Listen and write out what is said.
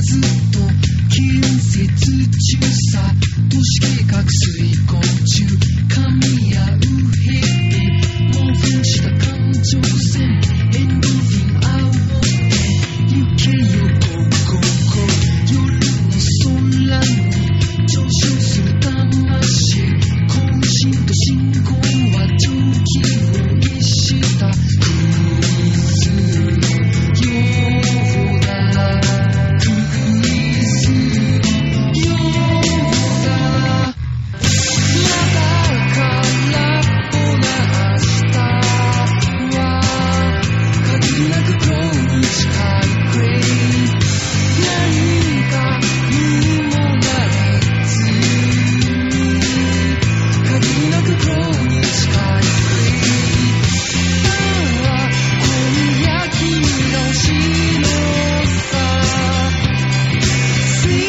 ずっと近接中さ都市計画遂行中神や右兵興奮した感情線エンドルフィン青って行けよゴーゴーゴー夜の空に調子